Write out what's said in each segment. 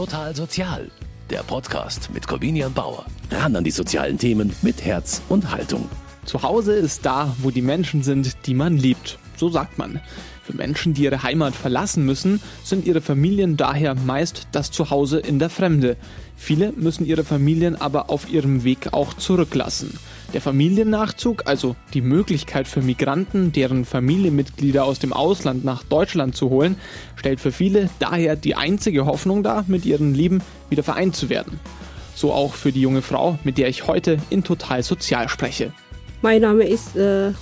Total Sozial, der Podcast mit Corvinian Bauer. Ran an die sozialen Themen mit Herz und Haltung. Zu Hause ist da, wo die Menschen sind, die man liebt. So sagt man. Für Menschen, die ihre Heimat verlassen müssen, sind ihre Familien daher meist das Zuhause in der Fremde. Viele müssen ihre Familien aber auf ihrem Weg auch zurücklassen. Der Familiennachzug, also die Möglichkeit für Migranten, deren Familienmitglieder aus dem Ausland nach Deutschland zu holen, stellt für viele daher die einzige Hoffnung dar, mit ihren Lieben wieder vereint zu werden. So auch für die junge Frau, mit der ich heute in Total Sozial spreche. Mein Name ist äh,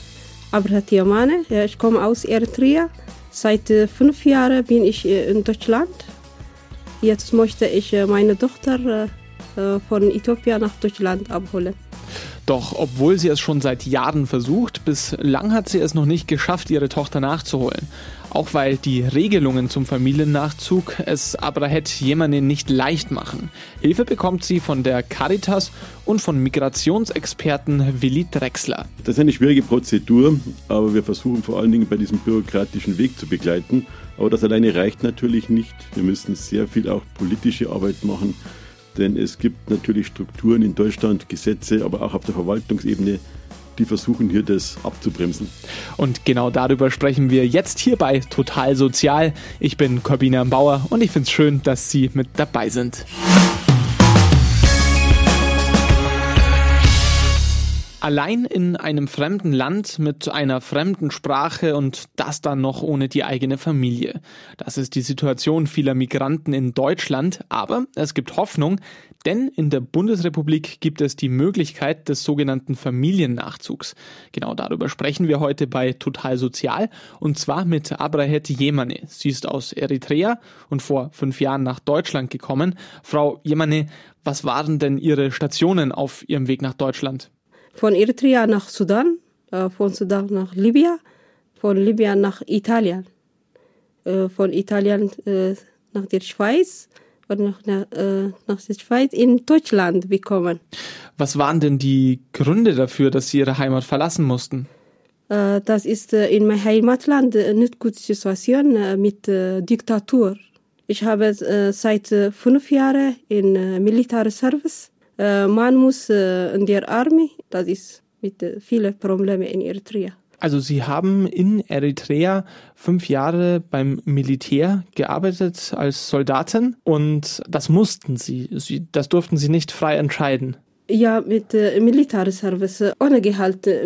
Abrahat Yamane. Ich komme aus Eritrea. Seit äh, fünf Jahren bin ich äh, in Deutschland. Jetzt möchte ich äh, meine Tochter von Äthiopien nach Deutschland abholen. Doch obwohl sie es schon seit Jahren versucht, bislang hat sie es noch nicht geschafft, ihre Tochter nachzuholen. Auch weil die Regelungen zum Familiennachzug es Abrahet Jemane nicht leicht machen. Hilfe bekommt sie von der Caritas und von Migrationsexperten Willi Drexler. Das ist eine schwierige Prozedur, aber wir versuchen vor allen Dingen bei diesem bürokratischen Weg zu begleiten. Aber das alleine reicht natürlich nicht. Wir müssen sehr viel auch politische Arbeit machen denn es gibt natürlich Strukturen in Deutschland, Gesetze, aber auch auf der Verwaltungsebene, die versuchen hier das abzubremsen. Und genau darüber sprechen wir jetzt hier bei Total Sozial. Ich bin Corbina Bauer und ich finde es schön, dass Sie mit dabei sind. Allein in einem fremden Land mit einer fremden Sprache und das dann noch ohne die eigene Familie. Das ist die Situation vieler Migranten in Deutschland, aber es gibt Hoffnung, denn in der Bundesrepublik gibt es die Möglichkeit des sogenannten Familiennachzugs. Genau darüber sprechen wir heute bei Total Sozial und zwar mit Abrahet Jemane. Sie ist aus Eritrea und vor fünf Jahren nach Deutschland gekommen. Frau Jemane, was waren denn Ihre Stationen auf Ihrem Weg nach Deutschland? Von Eritrea nach Sudan, äh, von Sudan nach Libyen, von Libyen nach Italien, äh, von Italien äh, nach der Schweiz und nach, nach der Schweiz in Deutschland bekommen. Was waren denn die Gründe dafür, dass Sie Ihre Heimat verlassen mussten? Das ist in meinem Heimatland eine gute Situation mit Diktatur. Ich habe seit fünf Jahren in Militärservice man muss in der Armee, das ist mit vielen Problemen in Eritrea. Also Sie haben in Eritrea fünf Jahre beim Militär gearbeitet als Soldatin und das mussten Sie. Sie das durften Sie nicht frei entscheiden. Ja, mit äh, Militärservice ohne Gehalt, äh,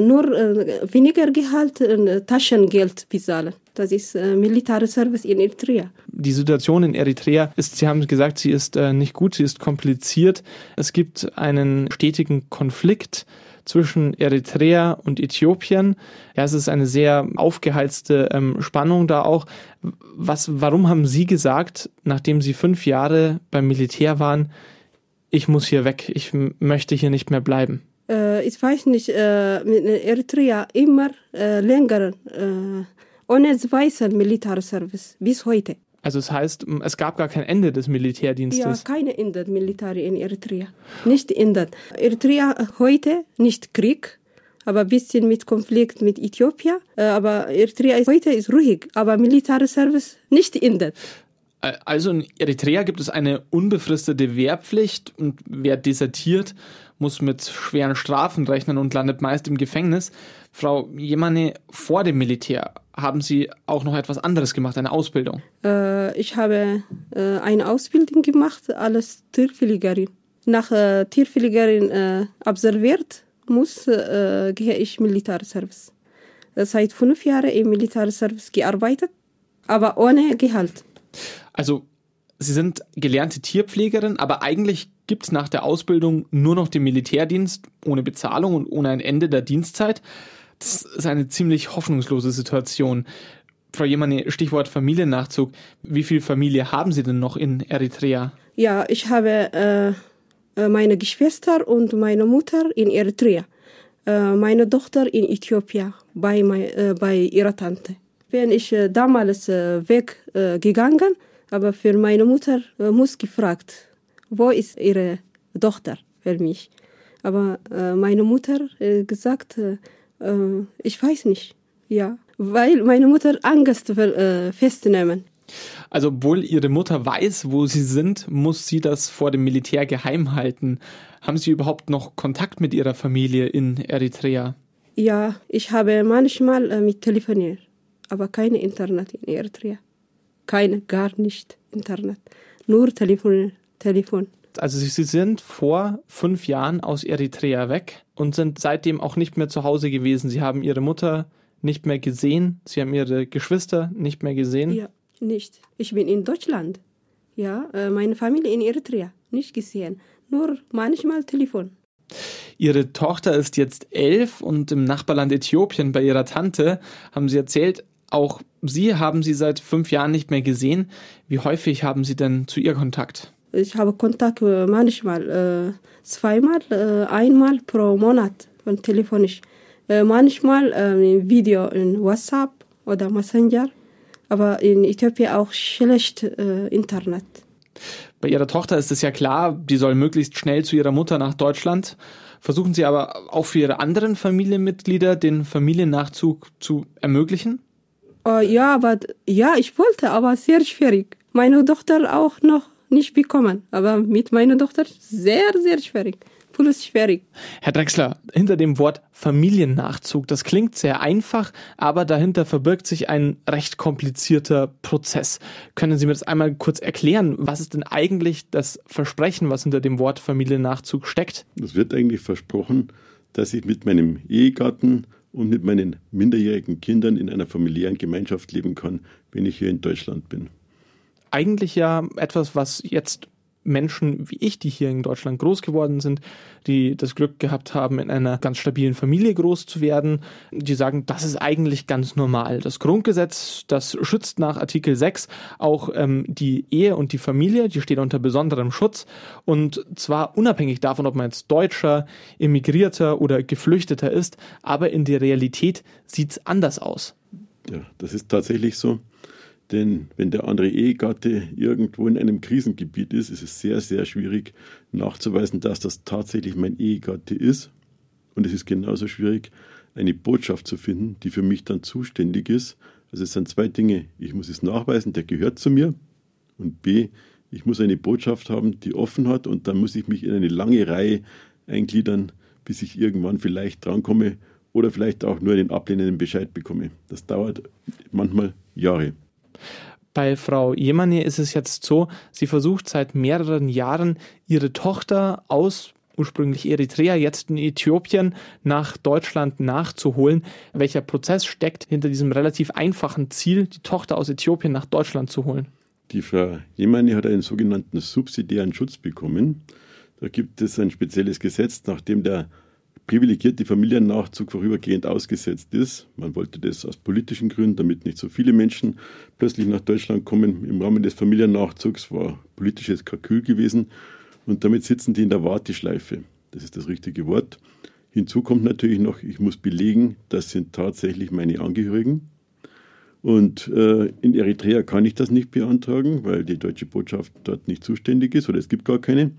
nur äh, weniger Gehalt äh, Taschengeld bezahlen. Das ist äh, Militärservice in Eritrea. Die Situation in Eritrea ist, Sie haben gesagt, sie ist äh, nicht gut, sie ist kompliziert. Es gibt einen stetigen Konflikt zwischen Eritrea und Äthiopien. Ja, es ist eine sehr aufgeheizte ähm, Spannung da auch. Was, warum haben Sie gesagt, nachdem Sie fünf Jahre beim Militär waren, ich muss hier weg, ich möchte hier nicht mehr bleiben? Äh, ich weiß nicht, äh, Eritrea immer äh, länger äh, ohne weißen Militärservice bis heute. Also das heißt, es gab gar kein Ende des Militärdienstes? Ja, keine Ende Militär in Eritrea. Nicht Ende. Eritrea heute nicht Krieg, aber ein bisschen mit Konflikt mit Äthiopien. Äh, aber Eritrea ist, heute ist ruhig, aber Militärservice nicht Ende. Also in Eritrea gibt es eine unbefristete Wehrpflicht und wer desertiert, muss mit schweren Strafen rechnen und landet meist im Gefängnis. Frau Jemane, vor dem Militär haben Sie auch noch etwas anderes gemacht, eine Ausbildung? Äh, ich habe äh, eine Ausbildung gemacht als Tierpflegerin. Nach äh, Tierpflegerin äh, absolviert muss, äh, gehe ich Militärservice. Seit fünf Jahren im Militärservice gearbeitet, aber ohne Gehalt. Also Sie sind gelernte Tierpflegerin, aber eigentlich gibt es nach der Ausbildung nur noch den Militärdienst ohne Bezahlung und ohne ein Ende der Dienstzeit. Das ist eine ziemlich hoffnungslose Situation. Frau Jemane, Stichwort Familiennachzug. Wie viel Familie haben Sie denn noch in Eritrea? Ja, ich habe äh, äh meine Geschwister und meine Mutter in Eritrea. Äh, meine Tochter in Äthiopien bei, mein, äh, bei ihrer Tante. Wenn ich äh, damals äh, weggegangen, aber für meine Mutter äh, muss gefragt, wo ist ihre Tochter für mich? Aber äh, meine Mutter äh, gesagt, äh, äh, ich weiß nicht, ja, weil meine Mutter Angst will, äh, festnehmen. Also obwohl ihre Mutter weiß, wo sie sind, muss sie das vor dem Militär geheim halten. Haben Sie überhaupt noch Kontakt mit Ihrer Familie in Eritrea? Ja, ich habe manchmal mit telefoniert, aber keine Internet in Eritrea. Keine, gar nicht Internet. Nur Telefon. Telefon. Also Sie sind vor fünf Jahren aus Eritrea weg und sind seitdem auch nicht mehr zu Hause gewesen. Sie haben Ihre Mutter nicht mehr gesehen, Sie haben Ihre Geschwister nicht mehr gesehen. Ja, nicht. Ich bin in Deutschland. Ja, äh, meine Familie in Eritrea nicht gesehen. Nur manchmal Telefon. Ihre Tochter ist jetzt elf und im Nachbarland Äthiopien bei ihrer Tante, haben Sie erzählt, auch Sie haben sie seit fünf Jahren nicht mehr gesehen. Wie häufig haben Sie denn zu ihr Kontakt? Ich habe Kontakt äh, manchmal, äh, zweimal, äh, einmal pro Monat von telefonisch. Manchmal äh, Video in WhatsApp oder Messenger, aber in Äthiopien auch schlecht Internet. Bei ihrer Tochter ist es ja klar, die soll möglichst schnell zu ihrer Mutter nach Deutschland. Versuchen Sie aber auch für Ihre anderen Familienmitglieder den Familiennachzug zu ermöglichen? Uh, ja, aber ja, ich wollte, aber sehr schwierig. Meine Tochter auch noch nicht bekommen, aber mit meiner Tochter sehr, sehr schwierig plus schwierig. Herr Drexler, hinter dem Wort Familiennachzug, das klingt sehr einfach, aber dahinter verbirgt sich ein recht komplizierter Prozess. Können Sie mir das einmal kurz erklären? Was ist denn eigentlich das Versprechen, was hinter dem Wort Familiennachzug steckt? Es wird eigentlich versprochen, dass ich mit meinem Ehegatten und mit meinen minderjährigen Kindern in einer familiären Gemeinschaft leben kann, wenn ich hier in Deutschland bin. Eigentlich ja etwas, was jetzt Menschen wie ich, die hier in Deutschland groß geworden sind, die das Glück gehabt haben, in einer ganz stabilen Familie groß zu werden, die sagen, das ist eigentlich ganz normal. Das Grundgesetz, das schützt nach Artikel 6 auch ähm, die Ehe und die Familie, die steht unter besonderem Schutz und zwar unabhängig davon, ob man jetzt Deutscher, Immigrierter oder Geflüchteter ist, aber in der Realität sieht es anders aus. Ja, das ist tatsächlich so. Denn wenn der andere Ehegatte irgendwo in einem Krisengebiet ist, ist es sehr, sehr schwierig nachzuweisen, dass das tatsächlich mein Ehegatte ist. Und es ist genauso schwierig, eine Botschaft zu finden, die für mich dann zuständig ist. Also es sind zwei Dinge. Ich muss es nachweisen, der gehört zu mir. Und B, ich muss eine Botschaft haben, die offen hat. Und dann muss ich mich in eine lange Reihe eingliedern, bis ich irgendwann vielleicht drankomme oder vielleicht auch nur einen ablehnenden Bescheid bekomme. Das dauert manchmal Jahre. Bei Frau Jemane ist es jetzt so, sie versucht seit mehreren Jahren ihre Tochter aus ursprünglich Eritrea, jetzt in Äthiopien nach Deutschland nachzuholen. Welcher Prozess steckt hinter diesem relativ einfachen Ziel, die Tochter aus Äthiopien nach Deutschland zu holen? Die Frau Jemane hat einen sogenannten subsidiären Schutz bekommen. Da gibt es ein spezielles Gesetz, nachdem der privilegierte Familiennachzug vorübergehend ausgesetzt ist. Man wollte das aus politischen Gründen, damit nicht so viele Menschen plötzlich nach Deutschland kommen. Im Rahmen des Familiennachzugs war politisches Kalkül gewesen und damit sitzen die in der Warteschleife. Das ist das richtige Wort. Hinzu kommt natürlich noch, ich muss belegen, das sind tatsächlich meine Angehörigen. Und äh, in Eritrea kann ich das nicht beantragen, weil die deutsche Botschaft dort nicht zuständig ist oder es gibt gar keine.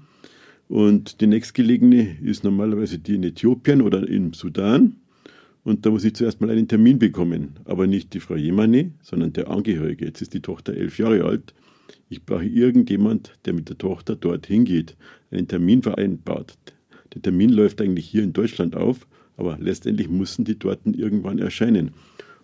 Und die nächstgelegene ist normalerweise die in Äthiopien oder im Sudan. Und da muss ich zuerst mal einen Termin bekommen. Aber nicht die Frau Jemane, sondern der Angehörige. Jetzt ist die Tochter elf Jahre alt. Ich brauche irgendjemand, der mit der Tochter dorthin geht, einen Termin vereinbart. Der Termin läuft eigentlich hier in Deutschland auf, aber letztendlich müssen die dort irgendwann erscheinen.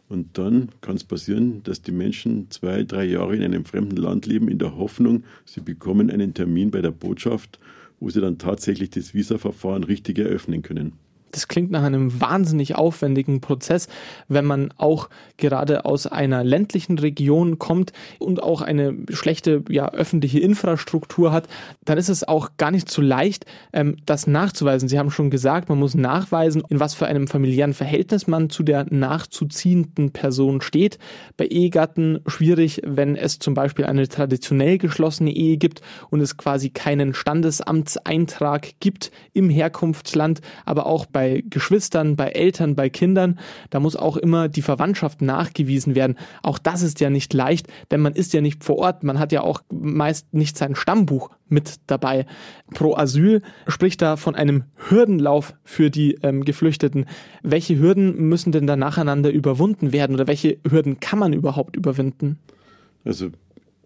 Und dann kann es passieren, dass die Menschen zwei, drei Jahre in einem fremden Land leben, in der Hoffnung, sie bekommen einen Termin bei der Botschaft wo sie dann tatsächlich das Visa-Verfahren richtig eröffnen können. Das klingt nach einem wahnsinnig aufwendigen Prozess, wenn man auch gerade aus einer ländlichen Region kommt und auch eine schlechte ja, öffentliche Infrastruktur hat, dann ist es auch gar nicht so leicht, ähm, das nachzuweisen. Sie haben schon gesagt, man muss nachweisen, in was für einem familiären Verhältnis man zu der nachzuziehenden Person steht. Bei Ehegatten schwierig, wenn es zum Beispiel eine traditionell geschlossene Ehe gibt und es quasi keinen Standesamtseintrag gibt im Herkunftsland, aber auch bei bei Geschwistern, bei Eltern, bei Kindern. Da muss auch immer die Verwandtschaft nachgewiesen werden. Auch das ist ja nicht leicht, denn man ist ja nicht vor Ort. Man hat ja auch meist nicht sein Stammbuch mit dabei. Pro Asyl spricht da von einem Hürdenlauf für die ähm, Geflüchteten. Welche Hürden müssen denn da nacheinander überwunden werden oder welche Hürden kann man überhaupt überwinden? Also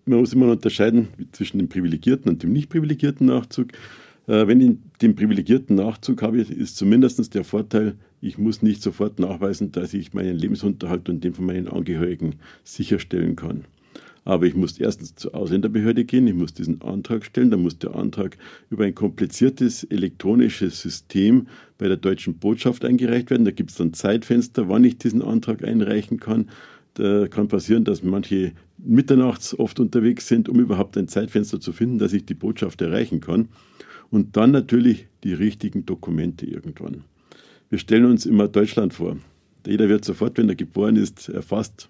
man muss immer unterscheiden zwischen dem privilegierten und dem nicht privilegierten Nachzug. Äh, wenn ich den privilegierten Nachzug habe, ist zumindest der Vorteil, ich muss nicht sofort nachweisen, dass ich meinen Lebensunterhalt und den von meinen Angehörigen sicherstellen kann. Aber ich muss erstens zur Ausländerbehörde gehen, ich muss diesen Antrag stellen, dann muss der Antrag über ein kompliziertes elektronisches System bei der deutschen Botschaft eingereicht werden. Da gibt es dann Zeitfenster, wann ich diesen Antrag einreichen kann. Da kann passieren, dass manche mitternachts oft unterwegs sind, um überhaupt ein Zeitfenster zu finden, dass ich die Botschaft erreichen kann. Und dann natürlich die richtigen Dokumente irgendwann. Wir stellen uns immer Deutschland vor. Jeder wird sofort, wenn er geboren ist, erfasst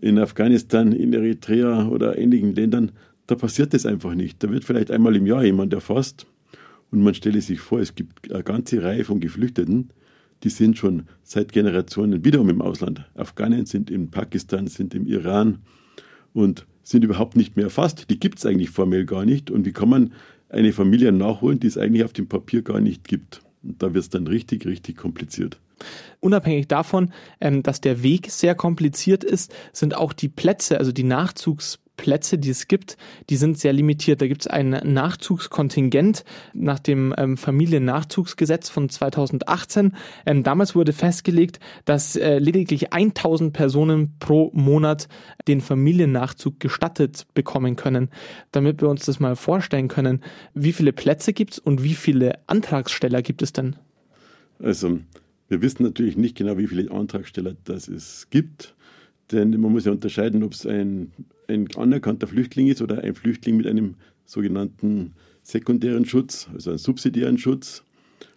in Afghanistan, in Eritrea oder ähnlichen Ländern, da passiert das einfach nicht. Da wird vielleicht einmal im Jahr jemand erfasst und man stelle sich vor, es gibt eine ganze Reihe von Geflüchteten, die sind schon seit Generationen wiederum im Ausland. Afghanen sind in Pakistan, sind im Iran und sind überhaupt nicht mehr erfasst. Die gibt es eigentlich formell gar nicht. Und wie kann man eine Familie nachholen, die es eigentlich auf dem Papier gar nicht gibt? Und da wird es dann richtig, richtig kompliziert. Unabhängig davon, ähm, dass der Weg sehr kompliziert ist, sind auch die Plätze, also die Nachzugsplätze, die es gibt, die sind sehr limitiert. Da gibt es ein Nachzugskontingent nach dem ähm, Familiennachzugsgesetz von 2018. Ähm, damals wurde festgelegt, dass äh, lediglich 1000 Personen pro Monat den Familiennachzug gestattet bekommen können. Damit wir uns das mal vorstellen können, wie viele Plätze gibt es und wie viele Antragsteller gibt es denn? Also wir wissen natürlich nicht genau, wie viele Antragsteller das es gibt, denn man muss ja unterscheiden, ob es ein, ein anerkannter Flüchtling ist oder ein Flüchtling mit einem sogenannten sekundären Schutz, also einen subsidiären Schutz.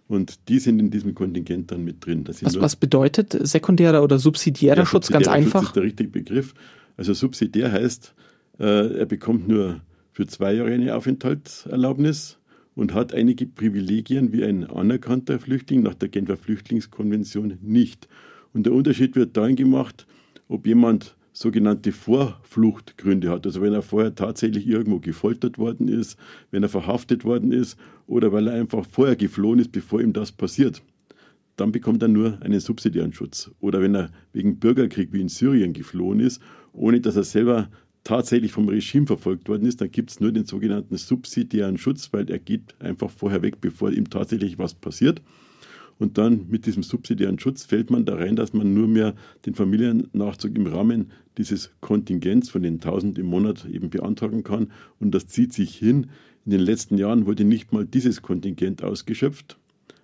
Und die sind in diesem Kontingent dann mit drin. Was, was, bedeutet sekundärer oder subsidiärer ja, Schutz? Ganz einfach. Schutz ist der richtige Begriff. Also subsidiär heißt, äh, er bekommt nur für zwei Jahre eine Aufenthaltserlaubnis und hat einige Privilegien wie ein anerkannter Flüchtling nach der Genfer Flüchtlingskonvention nicht. Und der Unterschied wird darin gemacht, ob jemand sogenannte Vorfluchtgründe hat. Also wenn er vorher tatsächlich irgendwo gefoltert worden ist, wenn er verhaftet worden ist oder weil er einfach vorher geflohen ist, bevor ihm das passiert. Dann bekommt er nur einen subsidiären Schutz. Oder wenn er wegen Bürgerkrieg wie in Syrien geflohen ist, ohne dass er selber tatsächlich vom Regime verfolgt worden ist, dann gibt es nur den sogenannten subsidiären Schutz, weil er geht einfach vorher weg, bevor ihm tatsächlich was passiert. Und dann mit diesem subsidiären Schutz fällt man da rein, dass man nur mehr den Familiennachzug im Rahmen dieses Kontingents von den 1000 im Monat eben beantragen kann. Und das zieht sich hin. In den letzten Jahren wurde nicht mal dieses Kontingent ausgeschöpft.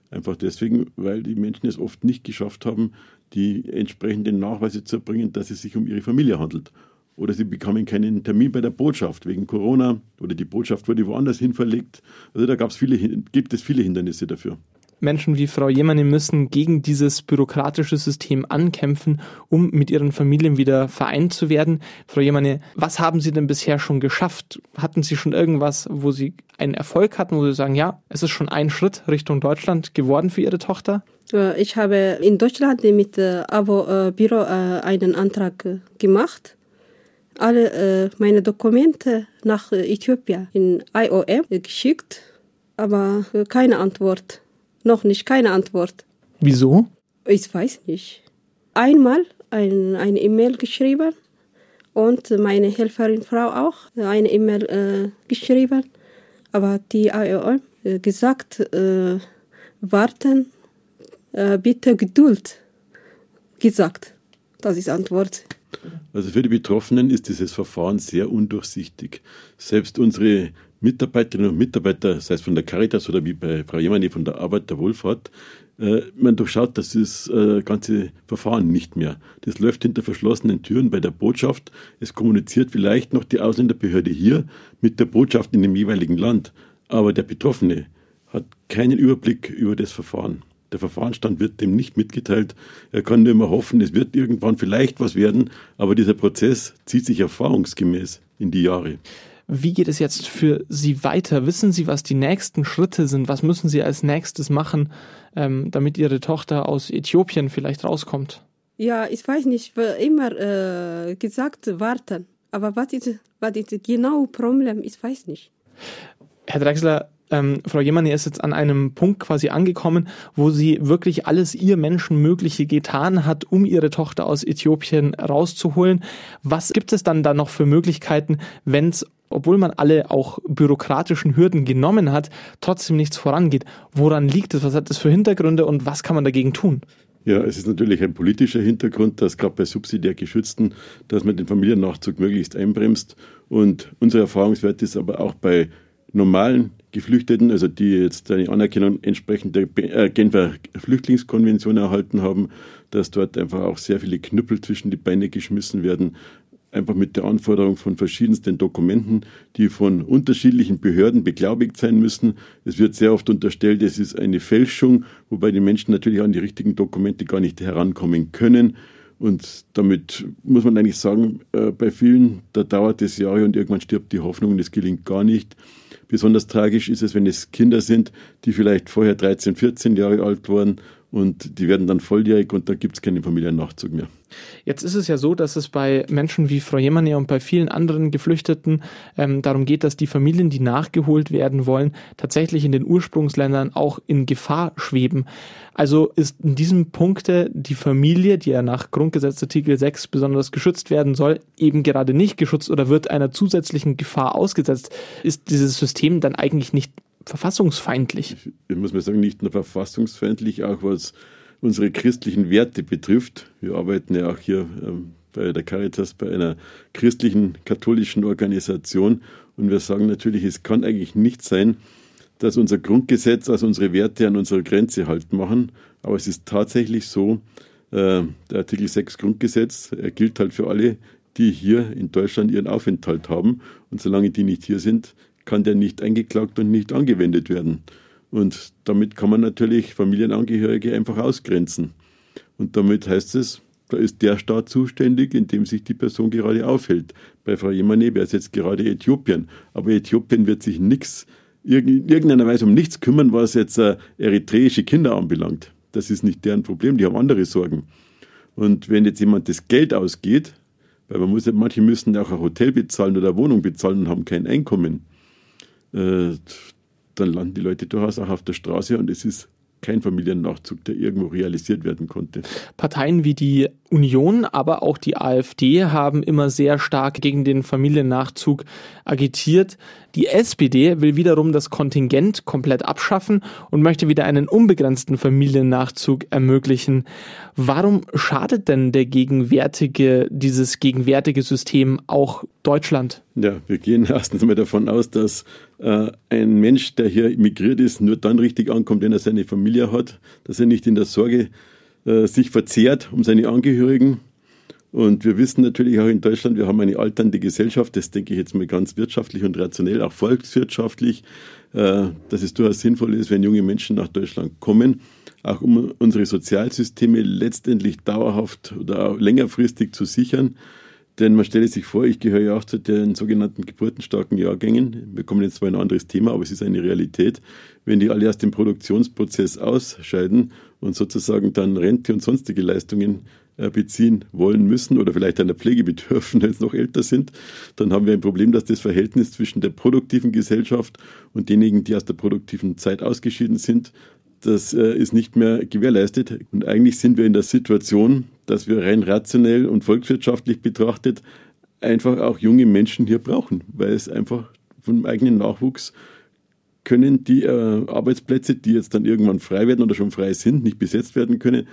Einfach deswegen, weil die Menschen es oft nicht geschafft haben, die entsprechenden Nachweise zu erbringen, dass es sich um ihre Familie handelt oder sie bekamen keinen Termin bei der Botschaft wegen Corona oder die Botschaft wurde woanders hin verlegt. Also da gab's viele, gibt es viele Hindernisse dafür. Menschen wie Frau Jemane müssen gegen dieses bürokratische System ankämpfen, um mit ihren Familien wieder vereint zu werden. Frau Jemane, was haben Sie denn bisher schon geschafft? Hatten Sie schon irgendwas, wo Sie einen Erfolg hatten, wo Sie sagen, ja, es ist schon ein Schritt Richtung Deutschland geworden für Ihre Tochter? Äh, ich habe in Deutschland mit äh, Abo-Büro äh, einen Antrag gemacht alle meine Dokumente nach Äthiopien in IOM geschickt, aber keine Antwort. Noch nicht, keine Antwort. Wieso? Ich weiß nicht. Einmal ein, eine E-Mail geschrieben und meine Helferin Frau auch eine E-Mail äh, geschrieben, aber die IOM äh, gesagt, äh, warten, äh, bitte Geduld gesagt. Das ist Antwort. Also für die Betroffenen ist dieses Verfahren sehr undurchsichtig. Selbst unsere Mitarbeiterinnen und Mitarbeiter, sei es von der Caritas oder wie bei Frau Jemani von der Arbeit der Wohlfahrt, äh, man durchschaut das äh, ganze Verfahren nicht mehr. Das läuft hinter verschlossenen Türen bei der Botschaft. Es kommuniziert vielleicht noch die Ausländerbehörde hier mit der Botschaft in dem jeweiligen Land. Aber der Betroffene hat keinen Überblick über das Verfahren. Der Verfahrensstand wird dem nicht mitgeteilt. Er kann nur immer hoffen, es wird irgendwann vielleicht was werden, aber dieser Prozess zieht sich erfahrungsgemäß in die Jahre. Wie geht es jetzt für Sie weiter? Wissen Sie, was die nächsten Schritte sind? Was müssen Sie als nächstes machen, ähm, damit Ihre Tochter aus Äthiopien vielleicht rauskommt? Ja, ich weiß nicht, immer äh, gesagt warten. Aber was ist, was ist genau Problem? Ich weiß nicht. Herr Drechsler, Ähm, Frau Jemani ist jetzt an einem Punkt quasi angekommen, wo sie wirklich alles ihr Menschenmögliche getan hat, um ihre Tochter aus Äthiopien rauszuholen. Was gibt es dann da noch für Möglichkeiten, wenn es obwohl man alle auch bürokratischen Hürden genommen hat, trotzdem nichts vorangeht. Woran liegt es? Was hat das für Hintergründe und was kann man dagegen tun? Ja, es ist natürlich ein politischer Hintergrund, dass gerade bei subsidiär Geschützten, dass man den Familiennachzug möglichst einbremst. Und unser Erfahrungswert ist aber auch bei normalen Geflüchteten, also die jetzt eine Anerkennung entsprechend der äh, Genfer Flüchtlingskonvention erhalten haben, dass dort einfach auch sehr viele Knüppel zwischen die Beine geschmissen werden, einfach mit der Anforderung von verschiedensten Dokumenten, die von unterschiedlichen Behörden beglaubigt sein müssen. Es wird sehr oft unterstellt, es ist eine Fälschung, wobei die Menschen natürlich an die richtigen Dokumente gar nicht herankommen können. Und damit muss man eigentlich sagen, äh, bei vielen, da dauert es Jahre und irgendwann stirbt die Hoffnung und es gelingt gar nicht. Besonders tragisch ist es, wenn es Kinder sind, die vielleicht vorher 13, 14 Jahre alt waren und die werden dann volljährig und da gibt es keinen Familiennachzug mehr. Jetzt ist es ja so, dass es bei Menschen wie Frau Jemane und bei vielen anderen Geflüchteten ähm, darum geht, dass die Familien, die nachgeholt werden wollen, tatsächlich in den Ursprungsländern auch in Gefahr schweben. Also ist in diesem Punkte die Familie, die ja nach Grundgesetz Artikel 6 besonders geschützt werden soll, eben gerade nicht geschützt oder wird einer zusätzlichen Gefahr ausgesetzt. Ist dieses System dann eigentlich nicht verfassungsfeindlich. Ich muss mal sagen, nicht nur verfassungsfeindlich, auch was unsere christlichen Werte betrifft. Wir arbeiten ja auch hier ähm, bei der Caritas bei einer christlichen katholischen Organisation und wir sagen natürlich, es kann eigentlich nicht sein, dass unser Grundgesetz, also unsere Werte an unserer Grenze halt machen. Aber es ist tatsächlich so, äh, der Artikel 6 Grundgesetz gilt halt für alle, die hier in Deutschland ihren Aufenthalt haben. Und solange die nicht hier sind, kann der nicht eingeklagt und nicht angewendet werden. Und damit kann man natürlich Familienangehörige einfach ausgrenzen. Und damit heißt es, da ist der Staat zuständig, in dem sich die Person gerade aufhält. Bei Frau Jemane wäre es jetzt gerade Äthiopien. Aber Äthiopien wird sich nichts, in irgendeiner Weise um nichts kümmern, was jetzt äh, eritreische Kinder anbelangt. Das ist nicht deren Problem, die haben andere Sorgen. Und wenn jetzt jemand das Geld ausgeht, weil man muss, manche müssen auch ein Hotel bezahlen oder eine Wohnung bezahlen und haben kein Einkommen, äh, dann landen die Leute durchaus auch auf der Straße und es ist kein Familiennachzug, der irgendwo realisiert werden konnte. Parteien wie die Union, aber auch die AfD haben immer sehr stark gegen den Familiennachzug agitiert. Die SPD will wiederum das Kontingent komplett abschaffen und möchte wieder einen unbegrenzten Familiennachzug ermöglichen. Warum schadet denn der gegenwärtige, dieses gegenwärtige System auch Deutschland? Ja, wir gehen erstens mal davon aus, dass äh, ein Mensch, der hier migriert ist, nur dann richtig ankommt, wenn er seine Familie hat, dass er nicht in der Sorge äh, sich verzehrt um seine Angehörigen. Und wir wissen natürlich auch in Deutschland, wir haben eine alternde Gesellschaft, das denke ich jetzt mal ganz wirtschaftlich und rationell, auch volkswirtschaftlich, äh, dass es durchaus sinnvoll ist, wenn junge Menschen nach Deutschland kommen, auch um unsere Sozialsysteme letztendlich dauerhaft oder längerfristig zu sichern. Denn man stelle sich vor, ich gehöre ja auch zu den sogenannten geburtenstarken Jahrgängen. Wir kommen jetzt zwar in ein anderes Thema, aber es ist eine Realität. Wenn die alle aus dem Produktionsprozess ausscheiden und sozusagen dann Rente und sonstige Leistungen äh, beziehen wollen müssen oder vielleicht einer Pflege bedürfen, sie noch älter sind, dann haben wir ein Problem, dass das Verhältnis zwischen der produktiven Gesellschaft und denjenigen, die aus der produktiven Zeit ausgeschieden sind, das äh, ist nicht mehr gewährleistet. Und eigentlich sind wir in der Situation, dass wir rein rationell und volkswirtschaftlich betrachtet einfach auch junge Menschen hier brauchen, weil es einfach vom eigenen Nachwuchs können die äh, Arbeitsplätze, die jetzt dann irgendwann frei werden oder schon frei sind, nicht besetzt werden können,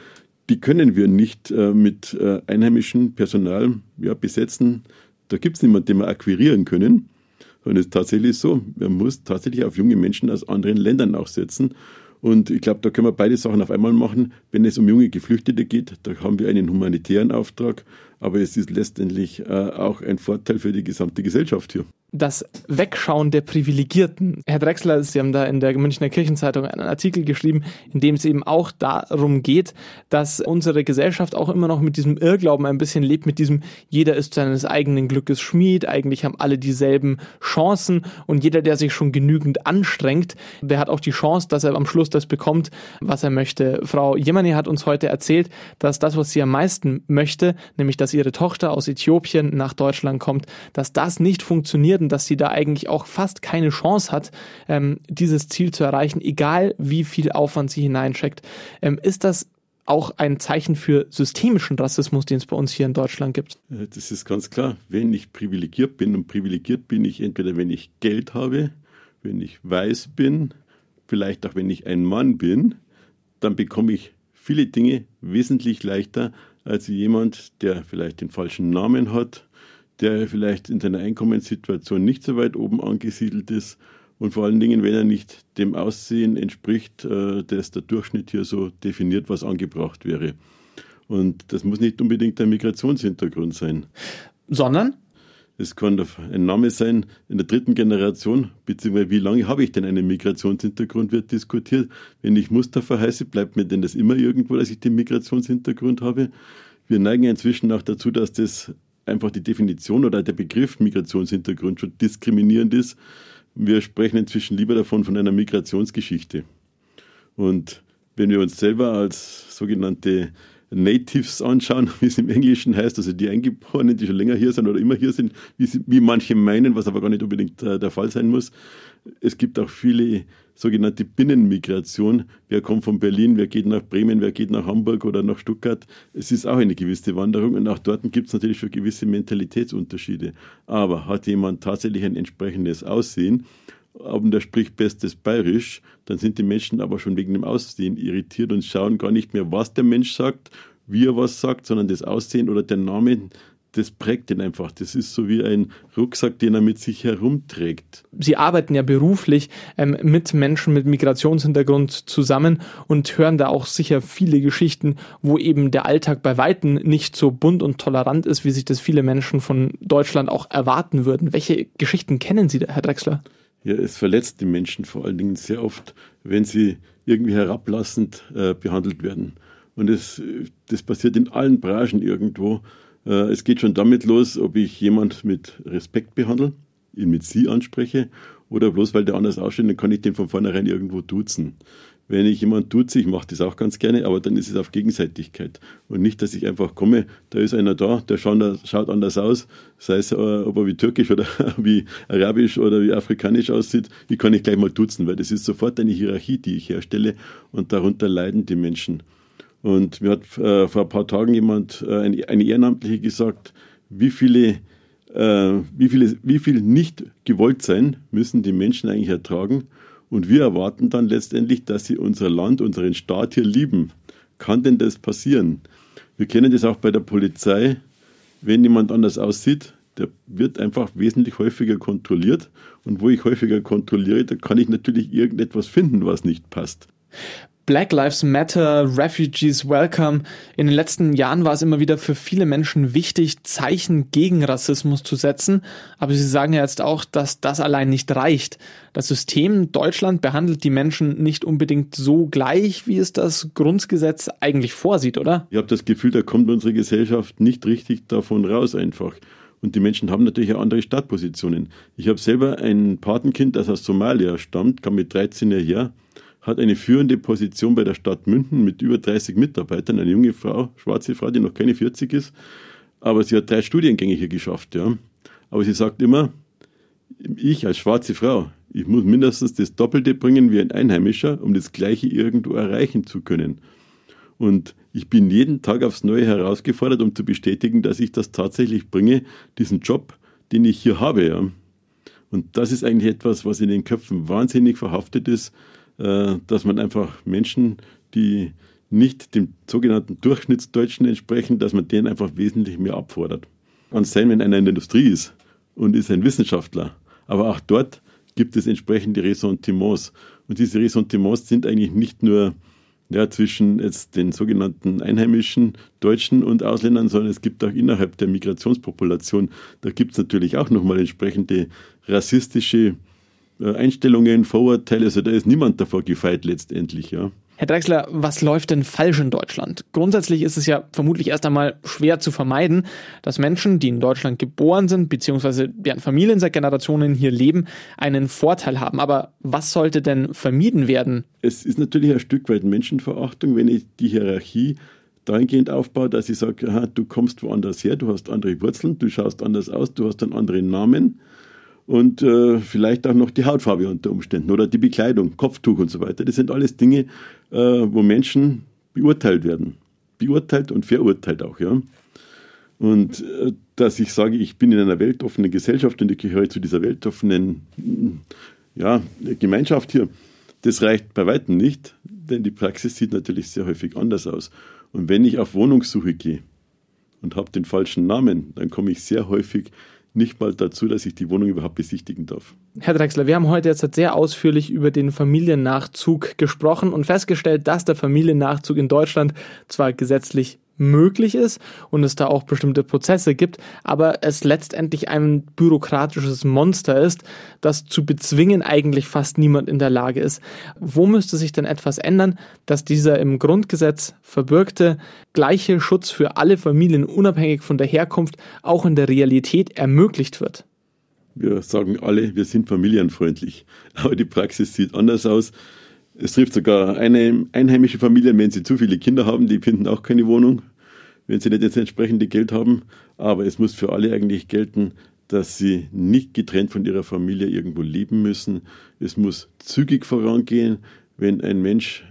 die können wir nicht äh, mit einheimischem Personal ja, besetzen. Da gibt es niemanden, den wir akquirieren können. Und es ist tatsächlich so, man muss tatsächlich auf junge Menschen aus anderen Ländern auch setzen. Und ich glaube, da können wir beide Sachen auf einmal machen. Wenn es um junge Geflüchtete geht, da haben wir einen humanitären Auftrag, aber es ist letztendlich äh, auch ein Vorteil für die gesamte Gesellschaft hier das Wegschauen der Privilegierten. Herr Drexler, Sie haben da in der Münchner Kirchenzeitung einen Artikel geschrieben, in dem es eben auch darum geht, dass unsere Gesellschaft auch immer noch mit diesem Irrglauben ein bisschen lebt, mit diesem jeder ist seines eigenen Glückes Schmied, eigentlich haben alle dieselben Chancen und jeder, der sich schon genügend anstrengt, der hat auch die Chance, dass er am Schluss das bekommt, was er möchte. Frau Jemani hat uns heute erzählt, dass das, was sie am meisten möchte, nämlich dass ihre Tochter aus Äthiopien nach Deutschland kommt, dass das nicht funktioniert und dass sie da eigentlich auch fast keine Chance hat, ähm, dieses Ziel zu erreichen, egal wie viel Aufwand sie hineinsteckt. Ähm, ist das auch ein Zeichen für systemischen Rassismus, den es bei uns hier in Deutschland gibt? Das ist ganz klar. Wenn ich privilegiert bin, und privilegiert bin ich entweder, wenn ich Geld habe, wenn ich weiß bin, vielleicht auch wenn ich ein Mann bin, dann bekomme ich viele Dinge wesentlich leichter als jemand, der vielleicht den falschen Namen hat, der vielleicht in seiner Einkommenssituation nicht so weit oben angesiedelt ist und vor allen Dingen, wenn er nicht dem Aussehen entspricht, äh, das der Durchschnitt hier so definiert, was angebracht wäre. Und das muss nicht unbedingt ein Migrationshintergrund sein. Sondern? Es kann ein Name sein in der dritten Generation, beziehungsweise wie lange habe ich denn einen Migrationshintergrund, wird diskutiert. Wenn ich Mustafa heiße, bleibt mir denn das immer irgendwo, dass ich den Migrationshintergrund habe. Wir neigen inzwischen auch dazu, dass das einfach die Definition oder der Begriff Migrationshintergrund schon diskriminierend ist. Wir sprechen inzwischen lieber davon von einer Migrationsgeschichte. Und wenn wir uns selber als sogenannte Natives anschauen, wie es im Englischen heißt, also die Eingeborenen, die schon länger hier sind oder immer hier sind, wie, sie, wie manche meinen, was aber gar nicht unbedingt äh, der Fall sein muss. Es gibt auch viele sogenannte Binnenmigration. Wer kommt von Berlin, wer geht nach Bremen, wer geht nach Hamburg oder nach Stuttgart. Es ist auch eine gewisse Wanderung und auch dort gibt es natürlich schon gewisse Mentalitätsunterschiede. Aber hat jemand tatsächlich ein entsprechendes Aussehen, und der spricht bestes Bayerisch, dann sind die Menschen aber schon wegen dem Aussehen irritiert und schauen gar nicht mehr, was der Mensch sagt, wie er was sagt, sondern das Aussehen oder der Name, das prägt ihn einfach. Das ist so wie ein Rucksack, den er mit sich herumträgt. Sie arbeiten ja beruflich ähm, mit Menschen mit Migrationshintergrund zusammen und hören da auch sicher viele Geschichten, wo eben der Alltag bei Weitem nicht so bunt und tolerant ist, wie sich das viele Menschen von Deutschland auch erwarten würden. Welche Geschichten kennen Sie Herr Drexler? Ja, es verletzt die Menschen vor allen Dingen sehr oft, wenn sie irgendwie herablassend äh, behandelt werden. Und das, das passiert in allen Branchen irgendwo. Äh, es geht schon damit los, ob ich jemand mit Respekt behandle, ihn mit Sie anspreche, oder bloß weil der anders ausschaut, dann kann ich den von vornherein irgendwo duzen. Wenn ich jemand duze, ich mache das auch ganz gerne, aber dann ist es auf Gegenseitigkeit. Und nicht, dass ich einfach komme, da ist einer da, der schaut anders aus, sei es, äh, ob er wie türkisch oder wie arabisch oder wie afrikanisch aussieht, ich kann nicht gleich mal duzen, weil das ist sofort eine Hierarchie, die ich herstelle und darunter leiden die Menschen. Und mir hat äh, vor ein paar Tagen jemand, äh, eine, Ehrenamtliche gesagt, wie viele, wie viele, wie viel nicht gewollt sein müssen die Menschen eigentlich ertragen. Und wir erwarten dann letztendlich, dass sie unser Land, unseren Staat hier lieben. Kann denn das passieren? Wir kennen das auch bei der Polizei. Wenn jemand anders aussieht, der wird einfach wesentlich häufiger kontrolliert. Und wo ich häufiger kontrolliere, da kann ich natürlich irgendetwas finden, was nicht passt. Black Lives Matter, Refugees Welcome. In den letzten Jahren war es immer wieder für viele Menschen wichtig, Zeichen gegen Rassismus zu setzen. Aber Sie sagen ja jetzt auch, dass das allein nicht reicht. Das System Deutschland behandelt die Menschen nicht unbedingt so gleich, wie es das Grundgesetz eigentlich vorsieht, oder? Ich habe das Gefühl, da kommt unsere Gesellschaft nicht richtig davon raus einfach. Und die Menschen haben natürlich auch andere Startpositionen. Ich habe selber ein Patenkind, das aus Somalia stammt, kam mit 13 hierher hat eine führende Position bei der Stadt München mit über 30 Mitarbeitern, eine junge Frau, schwarze Frau, die noch keine 40 ist, aber sie hat drei Studiengänge hier geschafft. Ja. Aber sie sagt immer, ich als schwarze Frau, ich muss mindestens das Doppelte bringen wie ein Einheimischer, um das Gleiche irgendwo erreichen zu können. Und ich bin jeden Tag aufs Neue herausgefordert, um zu bestätigen, dass ich das tatsächlich bringe, diesen Job, den ich hier habe. Ja. Und das ist eigentlich etwas, was in den Köpfen wahnsinnig verhaftet ist, dass man einfach Menschen, die nicht dem sogenannten Durchschnittsdeutschen entsprechen, dass man denen einfach wesentlich mehr abfordert. Kann sein, wenn einer in der Industrie ist und ist ein Wissenschaftler. Aber auch dort gibt es entsprechende Ressentiments. Und diese Ressentiments sind eigentlich nicht nur ja, zwischen jetzt den sogenannten einheimischen Deutschen und Ausländern, sondern es gibt auch innerhalb der Migrationspopulation, da gibt es natürlich auch nochmal entsprechende rassistische äh, Einstellungen, Vorurteile, also da ist niemand davor gefeit letztendlich, ja. Herr Drexler, was läuft denn falsch in Deutschland? Grundsätzlich ist es ja vermutlich erst einmal schwer zu vermeiden, dass Menschen, die in Deutschland geboren sind, beziehungsweise deren Familien seit Generationen hier leben, einen Vorteil haben. Aber was sollte denn vermieden werden? Es ist natürlich ein Stück weit Menschenverachtung, wenn ich die Hierarchie dahingehend aufbaue, dass ich sage, aha, du kommst woanders her, du hast andere Wurzeln, du schaust anders aus, du hast einen anderen Namen und äh, vielleicht auch noch die Hautfarbe unter Umständen oder die Bekleidung, Kopftuch und so weiter. Das sind alles Dinge, äh, wo Menschen beurteilt werden. Beurteilt und verurteilt auch, ja. Und äh, dass ich sage, ich bin in einer weltoffenen Gesellschaft und ich gehöre zu dieser weltoffenen ja, Gemeinschaft hier, das reicht bei weitem nicht, denn die Praxis sieht natürlich sehr häufig anders aus. Und wenn ich auf Wohnungssuche gehe und habe den falschen Namen, dann komme ich sehr häufig nicht mal dazu, dass ich die Wohnung überhaupt besichtigen darf. Herr Drexler, wir haben heute jetzt sehr ausführlich über den Familiennachzug gesprochen und festgestellt, dass der Familiennachzug in Deutschland zwar gesetzlich möglich ist und es da auch bestimmte Prozesse gibt, aber es letztendlich ein bürokratisches Monster ist, das zu bezwingen eigentlich fast niemand in der Lage ist. Wo müsste sich denn etwas ändern, dass dieser im Grundgesetz verbürgte gleiche Schutz für alle Familien unabhängig von der Herkunft auch in der Realität ermöglicht wird? Wir sagen alle, wir sind familienfreundlich, aber die Praxis sieht anders aus. Es trifft sogar eine einheimische Familie, wenn sie zu viele Kinder haben, die finden auch keine Wohnung, wenn sie nicht das entsprechende Geld haben. Aber es muss für alle eigentlich gelten, dass sie nicht getrennt von ihrer Familie irgendwo leben müssen. Es muss zügig vorangehen, wenn ein Mensch,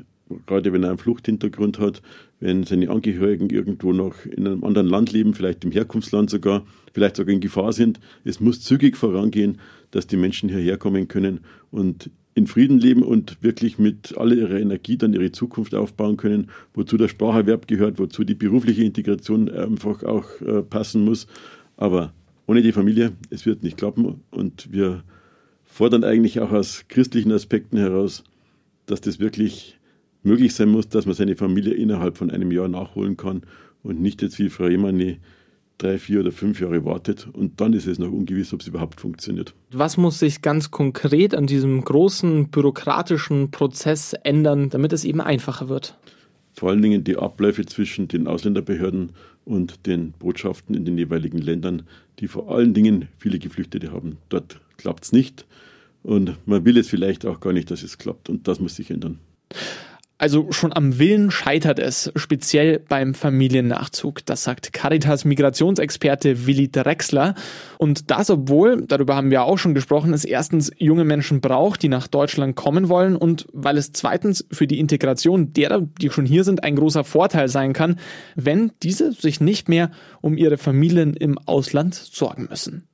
gerade wenn er einen Fluchthintergrund hat, wenn seine Angehörigen irgendwo noch in einem anderen Land leben, vielleicht im Herkunftsland sogar, vielleicht sogar in Gefahr sind. Es muss zügig vorangehen, dass die Menschen hierher kommen können und in Frieden leben und wirklich mit all ihrer Energie dann ihre Zukunft aufbauen können, wozu der Spracherwerb gehört, wozu die berufliche Integration einfach auch äh, passen muss. Aber ohne die Familie, es wird nicht klappen und wir fordern eigentlich auch aus christlichen Aspekten heraus, dass das wirklich möglich sein muss, dass man seine Familie innerhalb von einem Jahr nachholen kann und nicht jetzt wie Frau Jemani drei, vier oder fünf Jahre wartet und dann ist es noch ungewiss, ob es überhaupt funktioniert. Was muss sich ganz konkret an diesem großen bürokratischen Prozess ändern, damit es eben einfacher wird? Vor allen Dingen die Abläufe zwischen den Ausländerbehörden und den Botschaften in den jeweiligen Ländern, die vor allen Dingen viele Geflüchtete haben. Dort klappt es nicht und man will es vielleicht auch gar nicht, dass es klappt und das muss sich ändern. Also schon am Willen scheitert es, speziell beim Familiennachzug. Das sagt Caritas Migrationsexperte Willi Drexler. Und das, obwohl, darüber haben wir auch schon gesprochen, es erstens junge Menschen braucht, die nach Deutschland kommen wollen und weil es zweitens für die Integration derer, die schon hier sind, ein großer Vorteil sein kann, wenn diese sich nicht mehr um ihre Familien im Ausland sorgen müssen.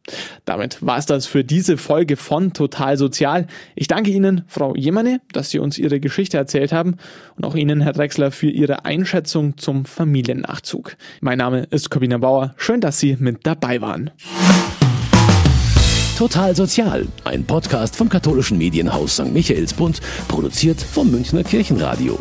Damit war es das für diese Folge von Total Sozial. Ich danke Ihnen, Frau Jemane, dass Sie uns Ihre Geschichte erzählt haben und auch Ihnen, Herr Drexler, für Ihre Einschätzung zum Familiennachzug. Mein Name ist Corbina Bauer. Schön, dass Sie mit dabei waren. Total Sozial, ein Podcast vom katholischen Medienhaus St. Michaelsbund, produziert vom Münchner Kirchenradio.